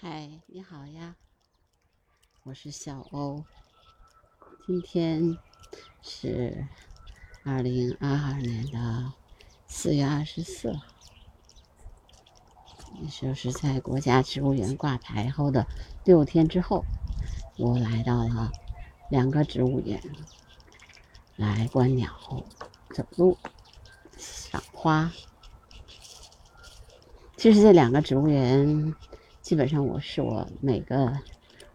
嗨，你好呀，我是小欧。今天是二零二二年的四月二十四号，也就是在国家植物园挂牌后的六天之后，我来到了两个植物园来观鸟、走路、赏花。其实这两个植物园。基本上我是我每个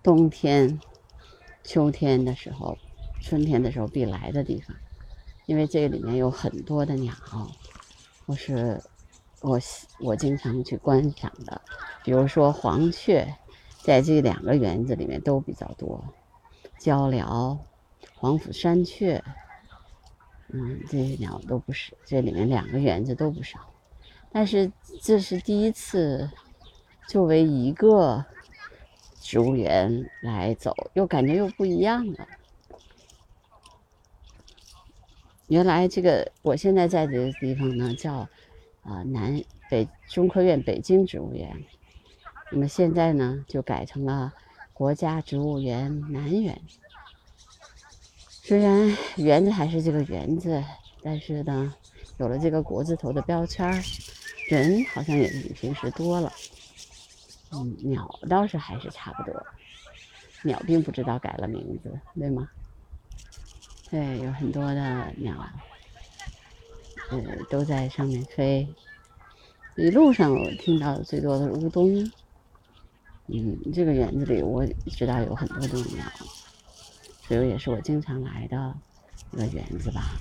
冬天、秋天的时候、春天的时候必来的地方，因为这里面有很多的鸟，我是我我经常去观赏的。比如说黄雀，在这两个园子里面都比较多，鹪鹩、黄腹山雀，嗯，这些鸟都不是，这里面两个园子都不少。但是这是第一次。作为一个植物园来走，又感觉又不一样了。原来这个我现在在的地方呢，叫啊南北中科院北京植物园。那么现在呢，就改成了国家植物园南园。虽然园子还是这个园子，但是呢，有了这个国字头的标签人好像也比平时多了。鸟倒是还是差不多，鸟并不知道改了名字，对吗？对，有很多的鸟，呃，都在上面飞。一路上我听到最多的是乌冬。嗯，这个园子里我知道有很多种鸟，所以也是我经常来的一个园子吧。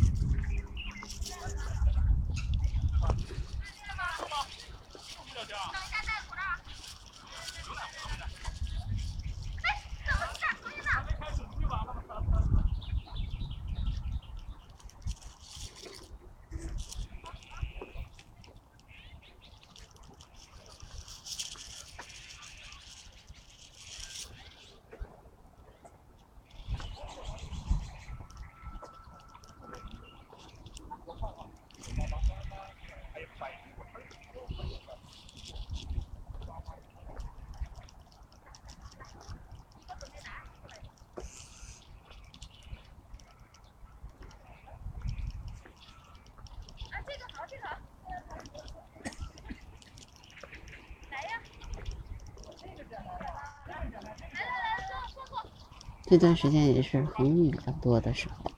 这段时间也是红雨比较多的时候。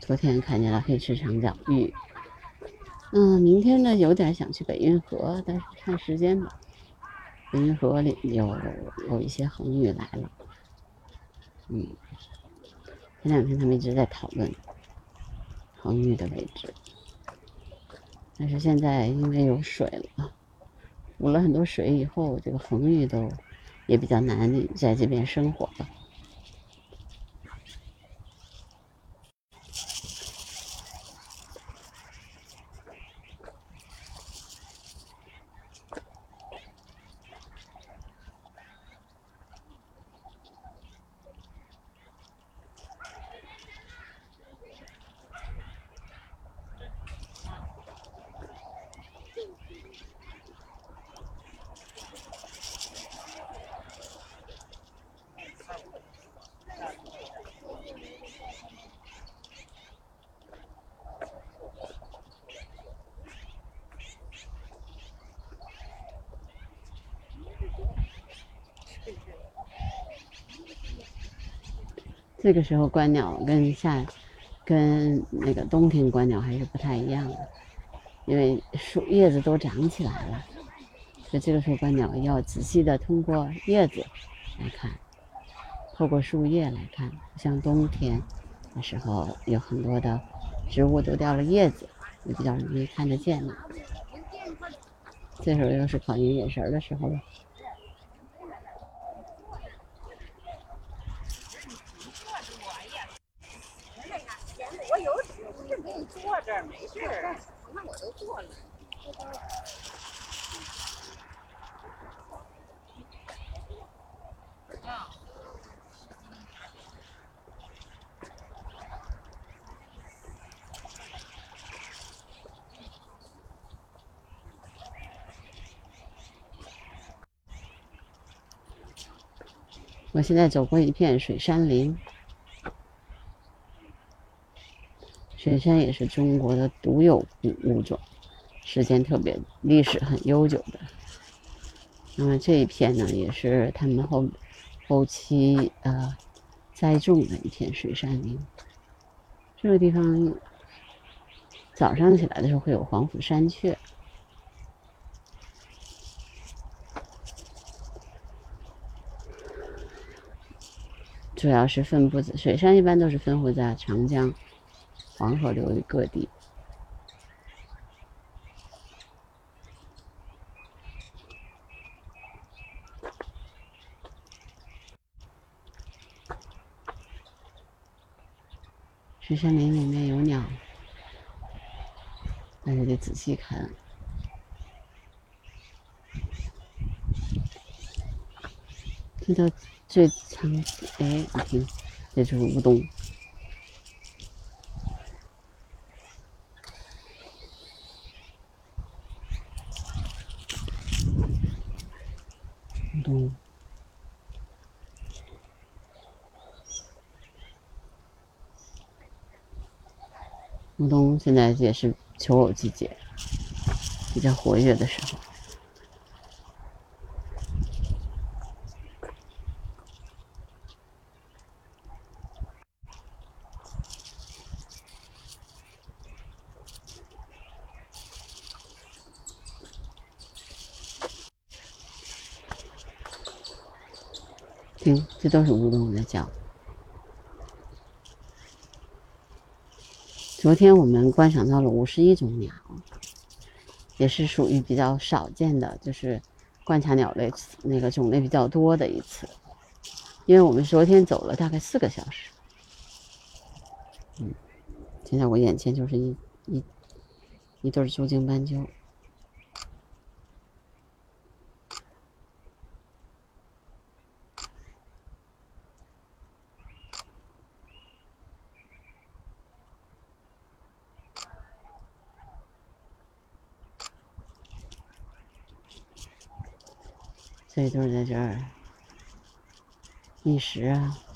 昨天看见了黑翅长脚玉，嗯，明天呢有点想去北运河，但是看时间吧。北运河里有有一些红雨来了，嗯，前两天他们一直在讨论红雨的位置，但是现在因为有水了，补了很多水以后，这个红玉都也比较难在这边生活了。这个时候观鸟跟夏，跟那个冬天观鸟还是不太一样的，因为树叶子都长起来了，所以这个时候观鸟要仔细的通过叶子来看，透过树叶来看。像冬天的时候，有很多的植物都掉了叶子，也比较容易看得见嘛。这时候又是考验眼神的时候了。现在走过一片水杉林，水杉也是中国的独有物种，时间特别历史很悠久的。那么这一片呢，也是他们后后期呃栽种的一片水杉林。这个地方早上起来的时候会有黄腹山雀。主要是分布在水杉，一般都是分布在长江、黄河流域各地。水杉林里面有鸟，大家得仔细看。听到。最长，哎，你听，这就是乌冬。乌冬，乌冬现在也是求偶季节，比较活跃的时候。听，这都是乌冬在叫。昨天我们观赏到了五十一种鸟，也是属于比较少见的，就是观察鸟类那个种类比较多的一次。因为我们昨天走了大概四个小时。嗯，现在我眼前就是一一一对珠颈斑鸠。所以都是在这儿觅食啊。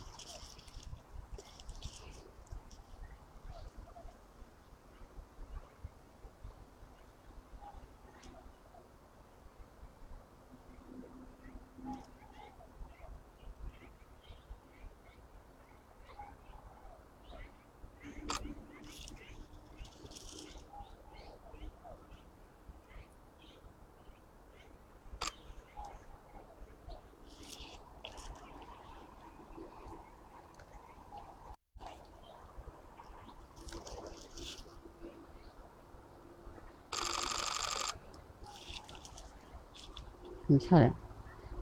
很漂亮，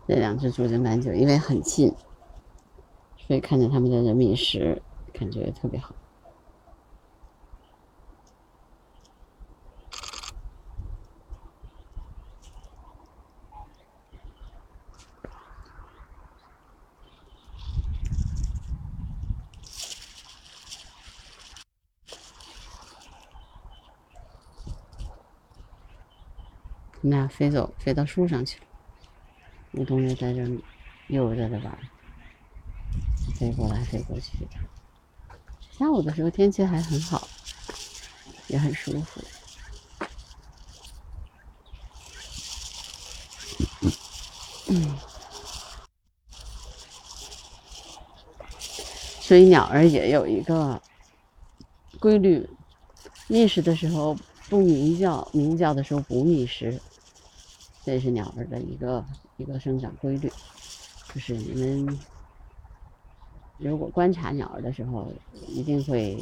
这两只竹针斑鸠因为很近，所以看着它们在这觅食，感觉特别好。那飞走，飞到树上去了。乌冬就在这又在这玩，飞过来飞过去。的。下午的时候天气还很好，也很舒服。嗯，所以鸟儿也有一个规律，觅食的时候不鸣叫，鸣叫的时候不觅食。这是鸟儿的一个一个生长规律，就是你们如果观察鸟儿的时候，一定会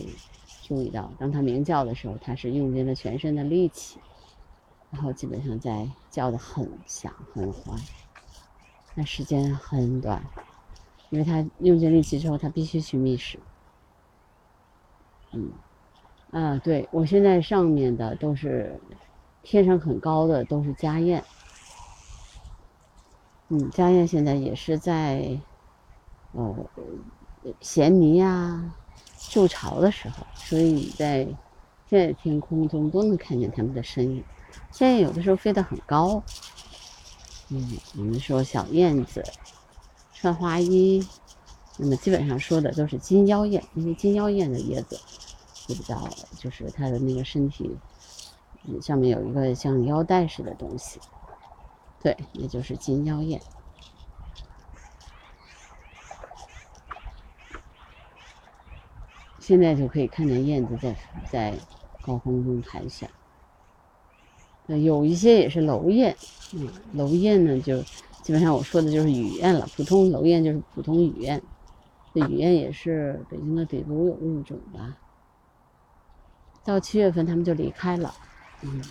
注意到，当它鸣叫的时候，它是用尽了全身的力气，然后基本上在叫的很响很欢，那时间很短，因为它用尽力气之后，它必须去觅食。嗯，啊，对我现在上面的都是天上很高的，都是家燕。嗯，家燕现在也是在，呃，衔泥呀、筑巢的时候，所以在现在天空中都能看见它们的身影。现在有的时候飞得很高，嗯，我们说小燕子穿花衣。那么基本上说的都是金腰燕，因为金腰燕的叶子就比较，就是它的那个身体上面有一个像腰带似的东西，对，也就是金腰燕。现在就可以看见燕子在在高空中盘旋。有一些也是楼燕，嗯，楼燕呢就基本上我说的就是雨燕了，普通楼燕就是普通雨燕。这雨燕也是北京的独有物种吧。到七月份它们就离开了，嗯。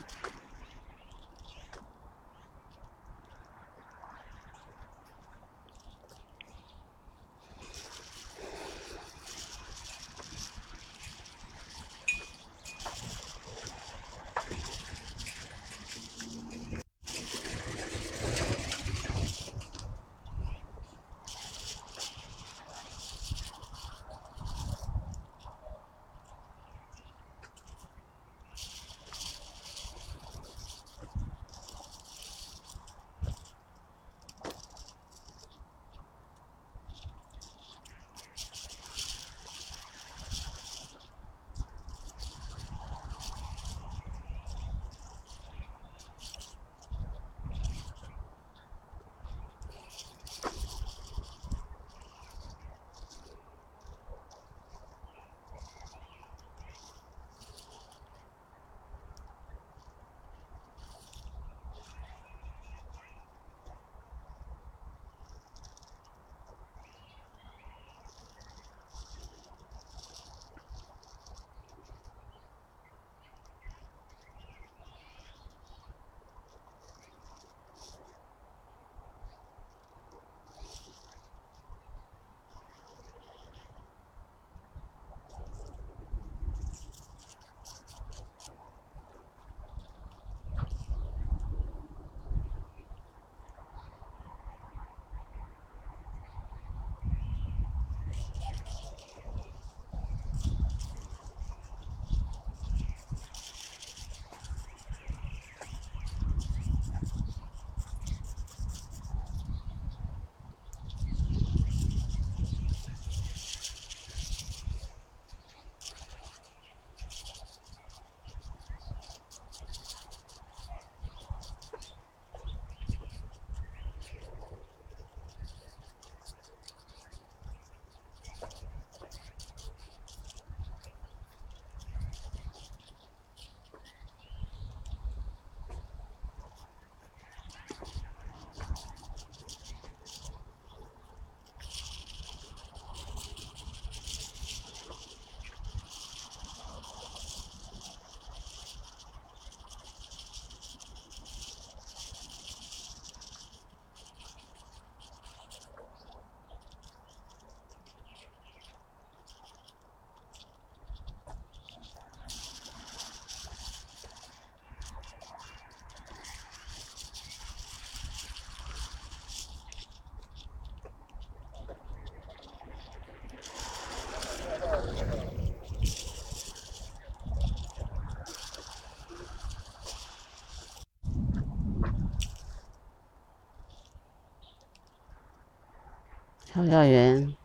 调料园，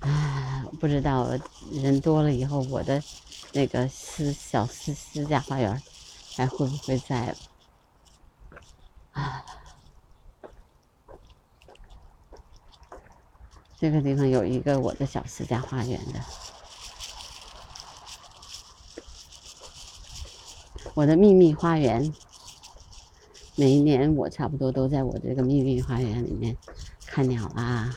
啊，不知道人多了以后，我的那个私小私私家花园还会不会在了？啊，这个地方有一个我的小私家花园的，我的秘密花园。每一年我差不多都在我这个秘密花园里面看鸟啊，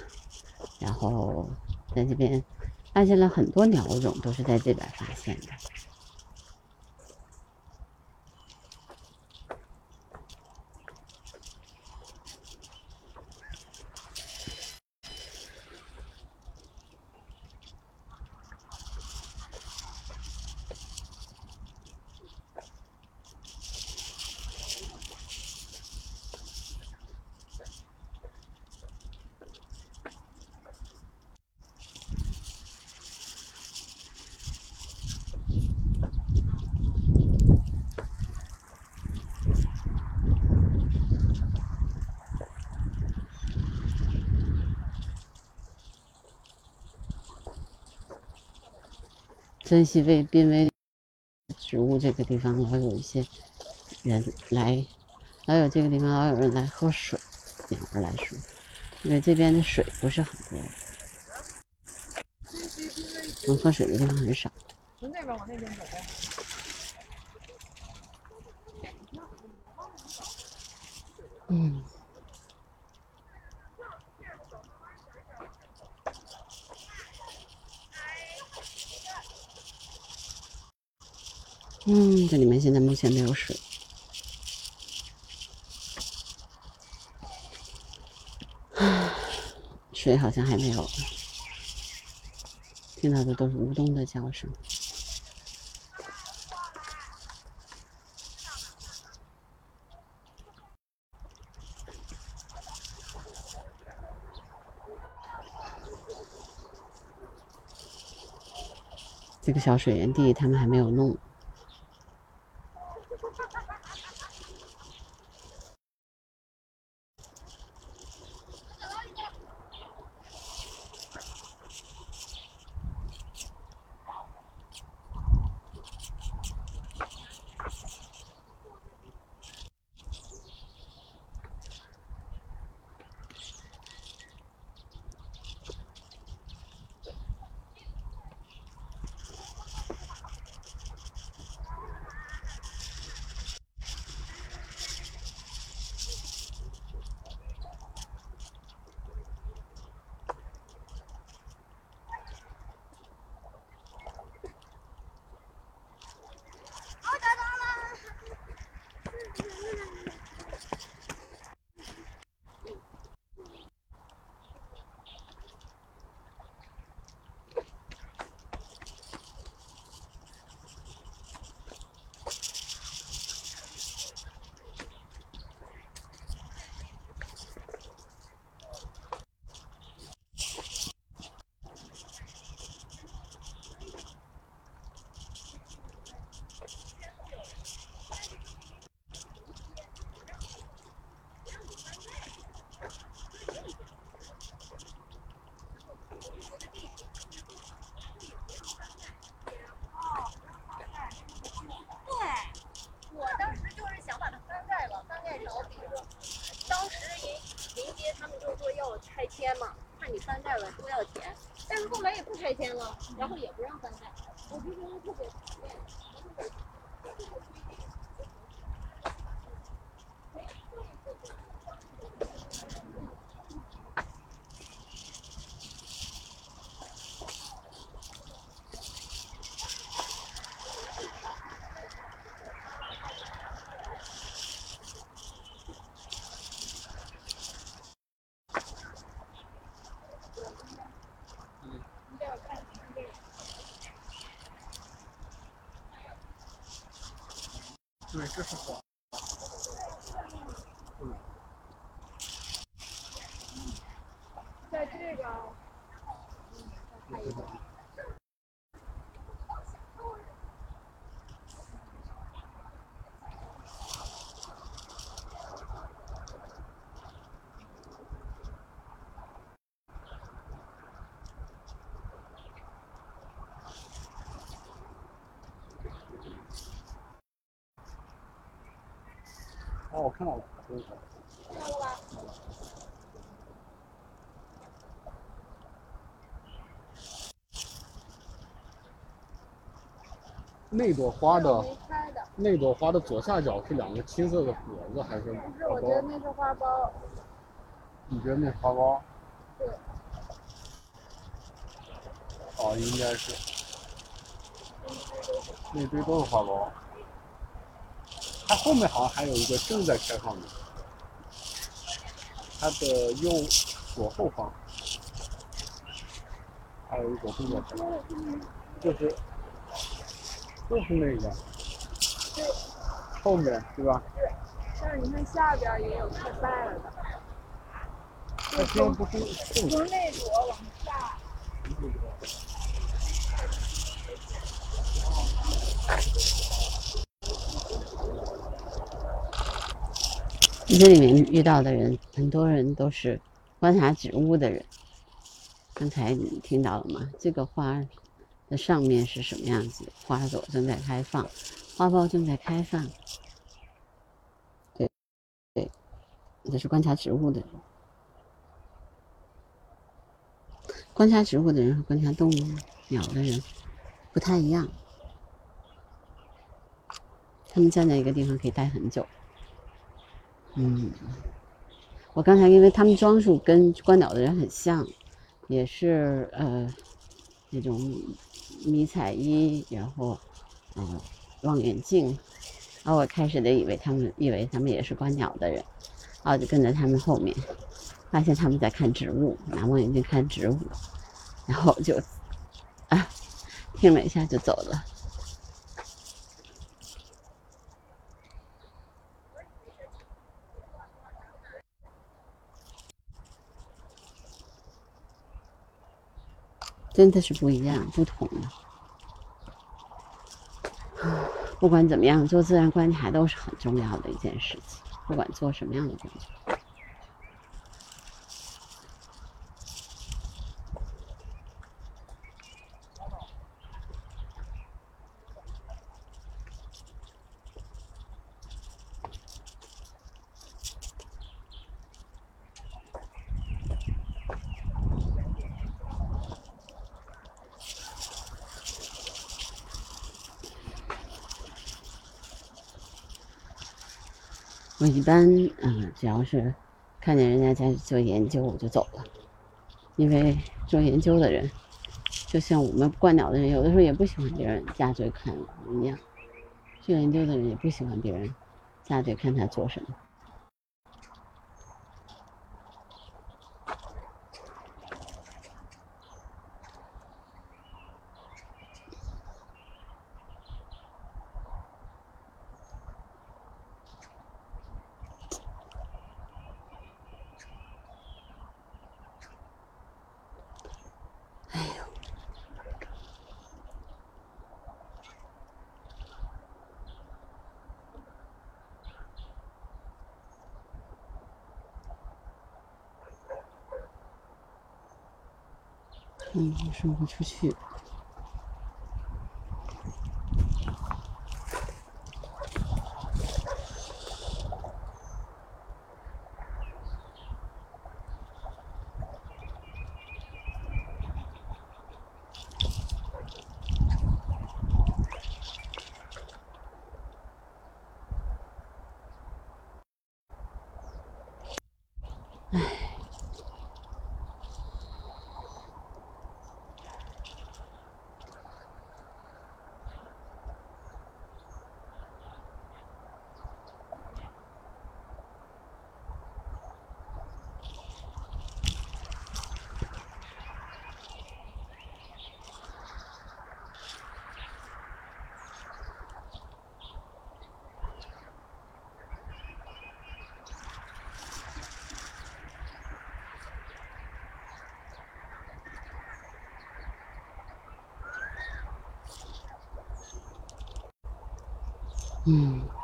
然后在这边发现了很多鸟种，都是在这边发现的。珍惜被濒危植物这个地方老有一些人来，老有这个地方老有人来喝水，鸟儿来说，因为这边的水不是很多，能喝水的地方很少。从那边往那边走。嗯。嗯，这里面现在目前没有水，水好像还没有，听到的都是乌冬的叫声。这个小水源地他们还没有弄。Ha ha ha ha ha! 我就觉得特别讨厌。对，这是黄。在这个。看到了，看到了吧？那朵花的，那朵花的左下角是两个青色的果子，还是？不是，我觉得那是花苞。你觉得那花苞？对。哦，应该是。那堆都是花苞。它后面好像还有一个正在开放的，它的右左后方还有一个正在开放，就是就是那个，后面对吧？但是你看下边也有开败了的，从从那朵往下。这里面遇到的人，很多人都是观察植物的人。刚才你听到了吗？这个花的上面是什么样子，花朵正在开放，花苞正在开放。对，对，这是观察植物的人。观察植物的人和观察动物、鸟的人不太一样。他们站在一个地方可以待很久。嗯，我刚才因为他们装束跟观鸟的人很像，也是呃那种迷彩衣，然后嗯望远镜，然后我开始的以为他们以为他们也是观鸟的人，然后就跟在他们后面，发现他们在看植物，拿望远镜看植物，然后就啊听了一下就走了。真的是不一样，不同的。不管怎么样，做自然观察都是很重要的一件事情，不管做什么样的工作。我一般，嗯，只要是看见人家在做研究，我就走了。因为做研究的人，就像我们观鸟的人，有的时候也不喜欢别人下嘴看一样。做研究的人也不喜欢别人下嘴看他做什么。出不去。嗯。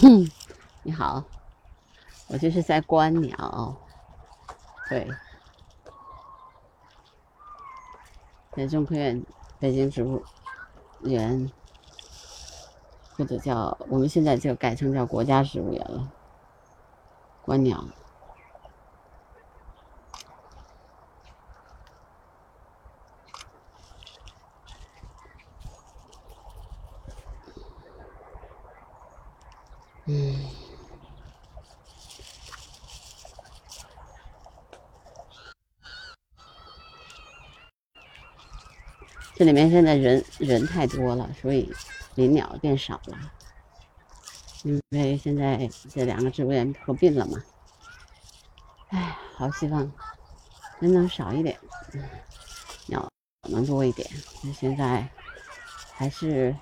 你好，我就是在观鸟，对，在中科院北京植物园，或者叫我们现在就改成叫国家植物园了，观鸟。嗯，这里面现在人人太多了，所以林鸟变少了。因为现在这两个植物园合并了嘛，哎，好希望人能少一点，鸟能多一点。那现在还是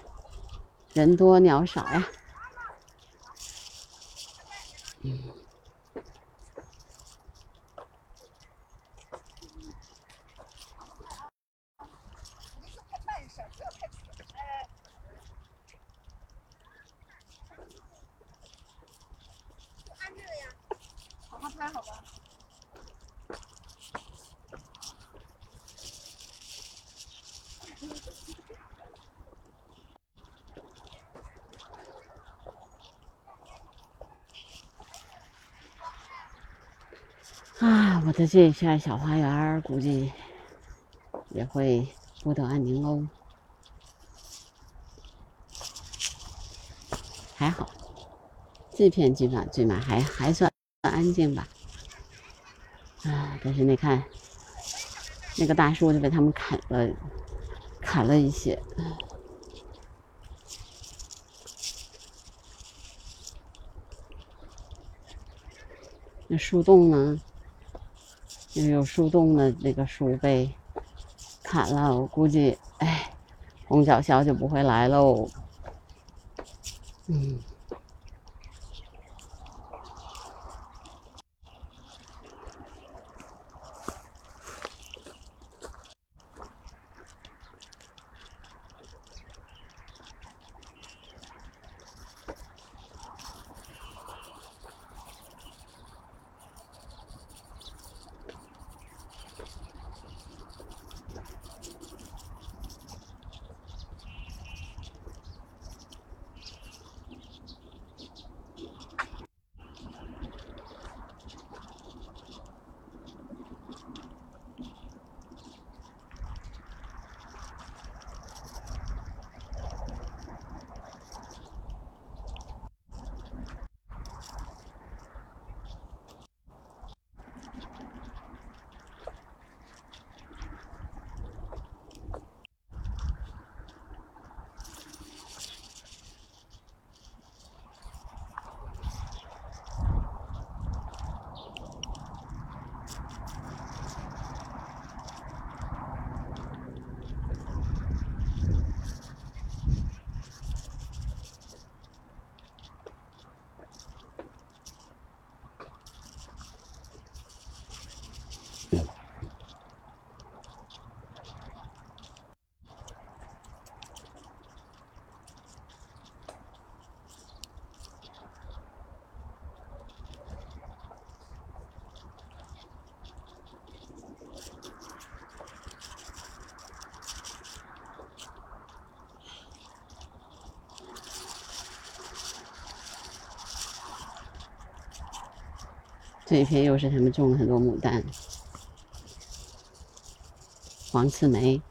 人多鸟少呀。嗯。啊，我的这片小花园估计也会不得安宁喽。还好，这片基本上最满还还算。安静吧，啊！但是你看，那个大树就被他们砍了，砍了一些。那树洞呢？有树洞的那个树被砍了，我估计，哎，红脚鸮就不会来喽。嗯。这一片又是他们种了很多牡丹、黄刺梅。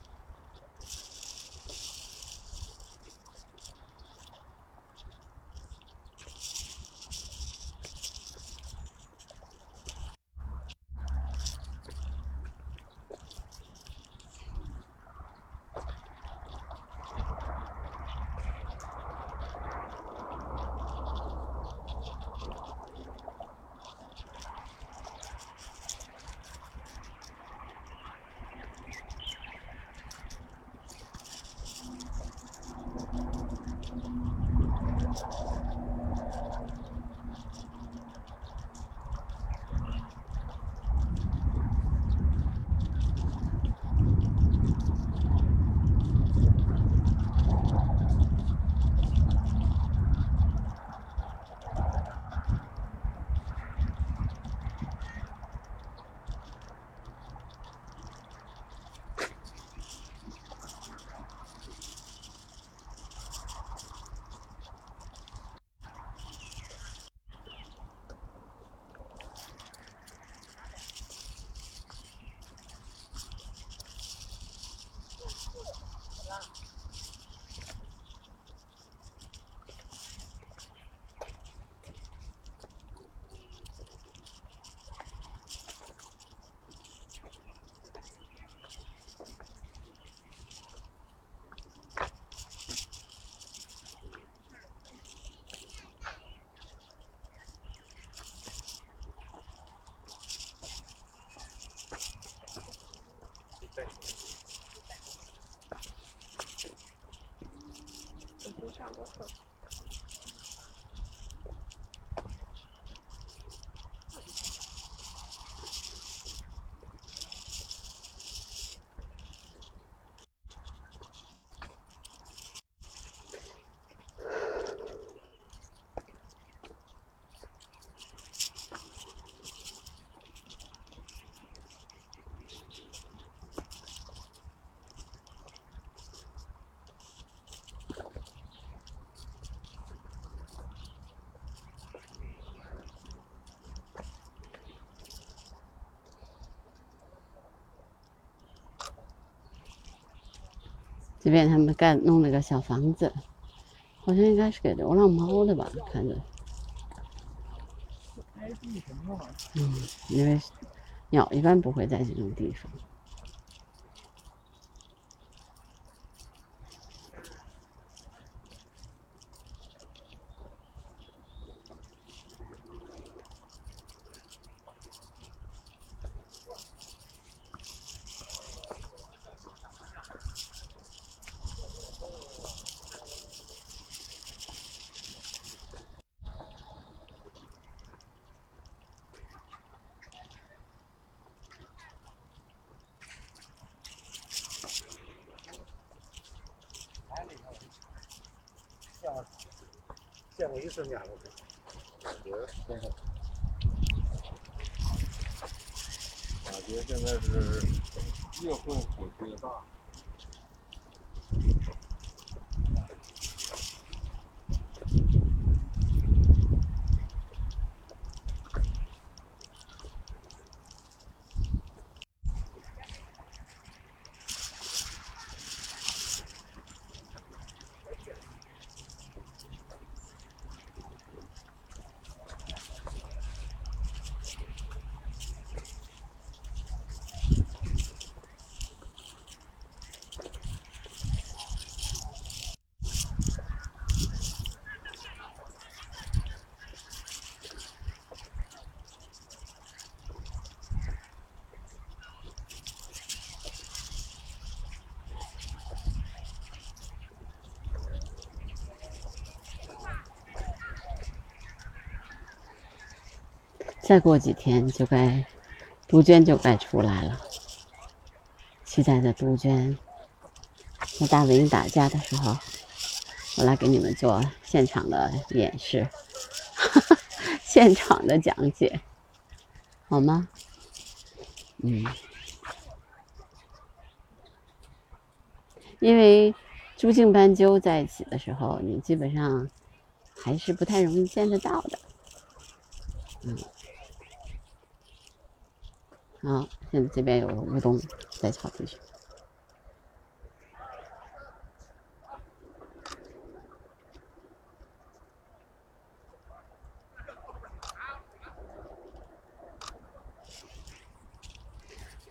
这边他们盖弄了个小房子，好像应该是给流浪猫的吧？看着？嗯，因为鸟一般不会在这种地方。见过一次面了，感觉真是。感觉现在是越混火越大。再过几天就该杜鹃就该出来了，期待着杜鹃和大蚊打架的时候，我来给你们做现场的演示，现场的讲解，好吗？嗯，因为珠颈斑鸠在一起的时候，你基本上还是不太容易见得到的，嗯。啊，现在这边有乌冬在草地上。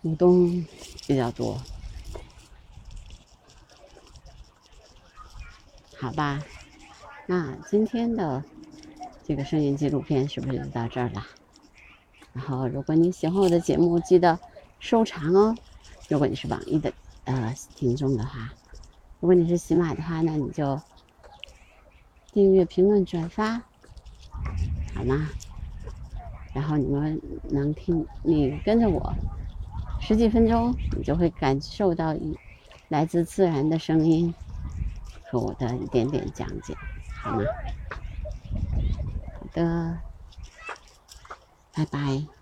乌冬比较多，好吧？那今天的这个声音纪录片是不是就到这儿了？然后，如果你喜欢我的节目，记得收藏哦。如果你是网易的呃听众的话，如果你是喜马的话，那你就订阅、评论、转发，好吗？然后你们能听，你跟着我十几分钟，你就会感受到一来自自然的声音和我的一点点讲解，好吗？好的。拜拜。